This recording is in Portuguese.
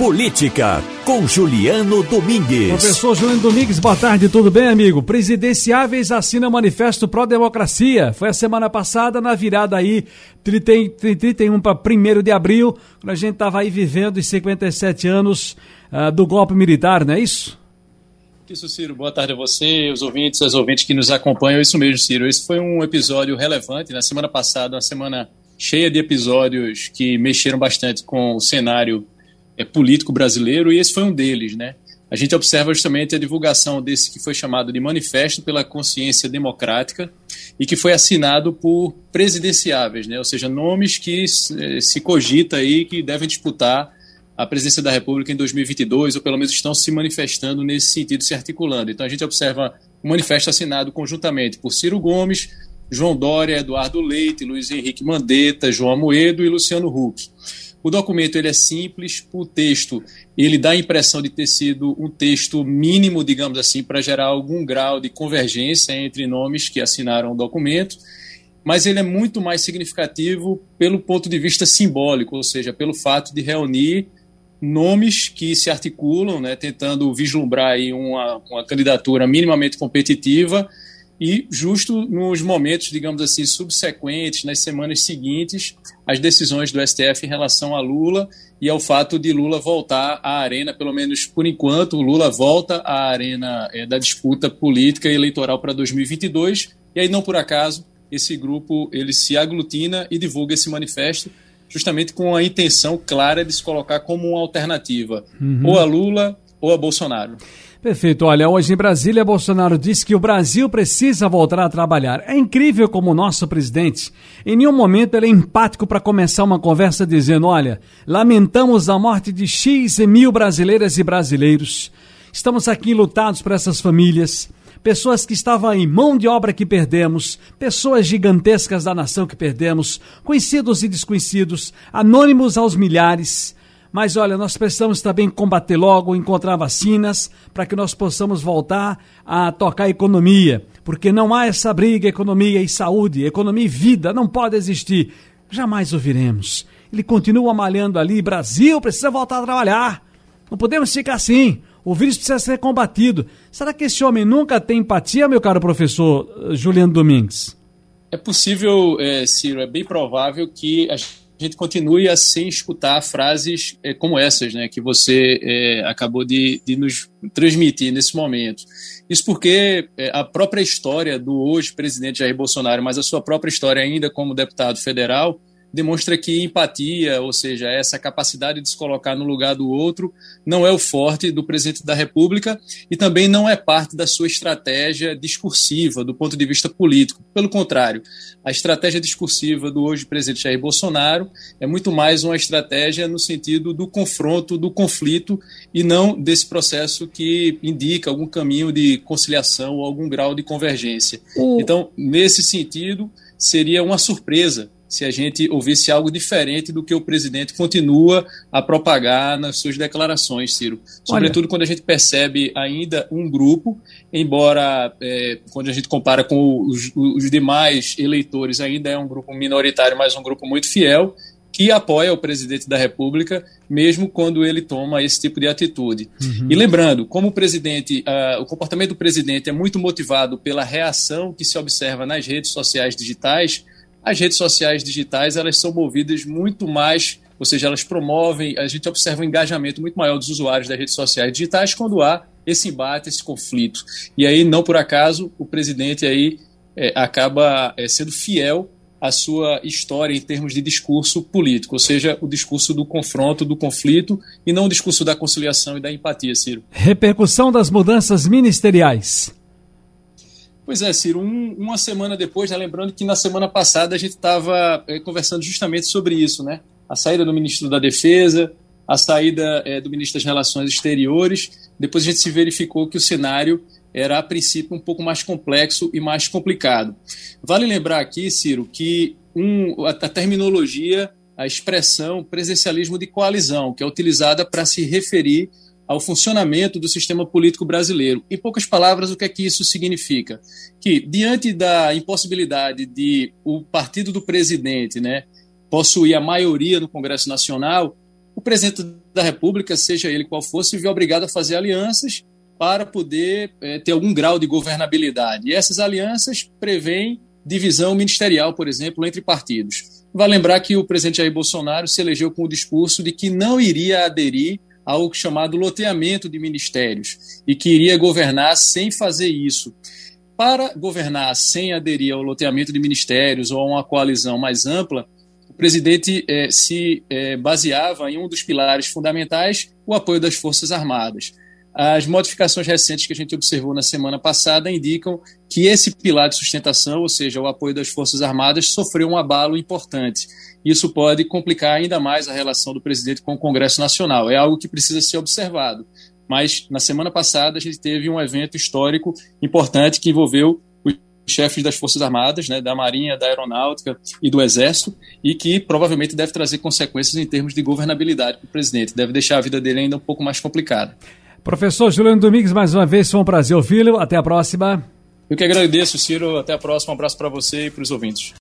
Política, com Juliano Domingues. Professor Juliano Domingues, boa tarde, tudo bem, amigo? Presidenciáveis assina manifesto pró-democracia. Foi a semana passada, na virada aí, 31 para 1 de abril, quando a gente estava aí vivendo os 57 anos uh, do golpe militar, não é isso? Isso, Ciro. Boa tarde a você, os ouvintes, as ouvintes que nos acompanham. Isso mesmo, Ciro. Esse foi um episódio relevante. Na semana passada, uma semana cheia de episódios que mexeram bastante com o cenário é, político brasileiro, e esse foi um deles, né? A gente observa justamente a divulgação desse que foi chamado de Manifesto pela Consciência Democrática e que foi assinado por presidenciáveis, né? ou seja, nomes que eh, se cogita aí que devem disputar a presidência da República em 2022, ou pelo menos estão se manifestando nesse sentido, se articulando. Então a gente observa um manifesto assinado conjuntamente por Ciro Gomes, João Dória, Eduardo Leite, Luiz Henrique Mandetta, João Amoedo e Luciano Huck. O documento ele é simples, o texto ele dá a impressão de ter sido um texto mínimo, digamos assim, para gerar algum grau de convergência entre nomes que assinaram o documento, mas ele é muito mais significativo pelo ponto de vista simbólico, ou seja, pelo fato de reunir nomes que se articulam, né, tentando vislumbrar aí uma, uma candidatura minimamente competitiva e justo nos momentos, digamos assim, subsequentes, nas semanas seguintes, as decisões do STF em relação a Lula e ao fato de Lula voltar à arena, pelo menos por enquanto, o Lula volta à arena é, da disputa política e eleitoral para 2022, e aí não por acaso esse grupo ele se aglutina e divulga esse manifesto justamente com a intenção clara de se colocar como uma alternativa uhum. ou a Lula ou a Bolsonaro. Perfeito. Olha, hoje em Brasília, Bolsonaro disse que o Brasil precisa voltar a trabalhar. É incrível como o nosso presidente, em nenhum momento ele é empático para começar uma conversa dizendo: olha, lamentamos a morte de X e mil brasileiras e brasileiros. Estamos aqui lutados por essas famílias. Pessoas que estavam em mão de obra que perdemos, pessoas gigantescas da nação que perdemos, conhecidos e desconhecidos, anônimos aos milhares. Mas olha, nós precisamos também combater logo, encontrar vacinas para que nós possamos voltar a tocar a economia, porque não há essa briga economia e saúde, economia e vida não pode existir. Jamais ouviremos. Ele continua malhando ali, Brasil precisa voltar a trabalhar. Não podemos ficar assim. O vírus precisa ser combatido. Será que esse homem nunca tem empatia, meu caro professor eh, Juliano Domingues? É possível, é, Ciro, é bem provável que a a gente continue a sem escutar frases é, como essas, né, que você é, acabou de, de, nos transmitir nesse momento. Isso porque é, a própria história do hoje presidente Jair Bolsonaro, mas a sua própria história ainda como deputado federal, demonstra que empatia, ou seja, essa capacidade de se colocar no lugar do outro, não é o forte do presidente da República e também não é parte da sua estratégia discursiva do ponto de vista político. Pelo contrário, a estratégia discursiva do hoje presidente Jair Bolsonaro é muito mais uma estratégia no sentido do confronto, do conflito e não desse processo que indica algum caminho de conciliação ou algum grau de convergência. Então, nesse sentido, seria uma surpresa se a gente ouvisse algo diferente do que o presidente continua a propagar nas suas declarações, Ciro. Sobretudo Olha. quando a gente percebe ainda um grupo, embora é, quando a gente compara com os, os demais eleitores, ainda é um grupo minoritário, mas um grupo muito fiel, que apoia o presidente da República, mesmo quando ele toma esse tipo de atitude. Uhum. E lembrando, como o presidente, uh, o comportamento do presidente é muito motivado pela reação que se observa nas redes sociais digitais, as redes sociais digitais elas são movidas muito mais, ou seja, elas promovem, a gente observa um engajamento muito maior dos usuários das redes sociais digitais quando há esse embate, esse conflito. E aí, não por acaso, o presidente aí é, acaba é, sendo fiel à sua história em termos de discurso político, ou seja, o discurso do confronto, do conflito, e não o discurso da conciliação e da empatia, Ciro. Repercussão das mudanças ministeriais. Pois é, Ciro, um, uma semana depois, né, lembrando que na semana passada a gente estava é, conversando justamente sobre isso, né? A saída do ministro da Defesa, a saída é, do ministro das Relações Exteriores. Depois a gente se verificou que o cenário era, a princípio, um pouco mais complexo e mais complicado. Vale lembrar aqui, Ciro, que um, a, a terminologia, a expressão presencialismo de coalizão, que é utilizada para se referir ao funcionamento do sistema político brasileiro. Em poucas palavras, o que é que isso significa? Que, diante da impossibilidade de o partido do presidente né, possuir a maioria no Congresso Nacional, o presidente da República, seja ele qual for, se vê obrigado a fazer alianças para poder é, ter algum grau de governabilidade. E essas alianças prevêem divisão ministerial, por exemplo, entre partidos. Vai lembrar que o presidente Jair Bolsonaro se elegeu com o discurso de que não iria aderir ao chamado loteamento de ministérios e que iria governar sem fazer isso. Para governar sem aderir ao loteamento de ministérios ou a uma coalizão mais ampla, o presidente eh, se eh, baseava em um dos pilares fundamentais, o apoio das Forças Armadas. As modificações recentes que a gente observou na semana passada indicam que esse pilar de sustentação, ou seja, o apoio das Forças Armadas, sofreu um abalo importante. Isso pode complicar ainda mais a relação do presidente com o Congresso Nacional. É algo que precisa ser observado. Mas na semana passada a gente teve um evento histórico importante que envolveu os chefes das Forças Armadas, né, da Marinha, da Aeronáutica e do Exército, e que provavelmente deve trazer consequências em termos de governabilidade para o presidente. Deve deixar a vida dele ainda um pouco mais complicada. Professor Juliano Domingues, mais uma vez, foi um prazer ouvi-lo. Até a próxima. Eu que agradeço, Ciro. Até a próxima. Um abraço para você e para os ouvintes.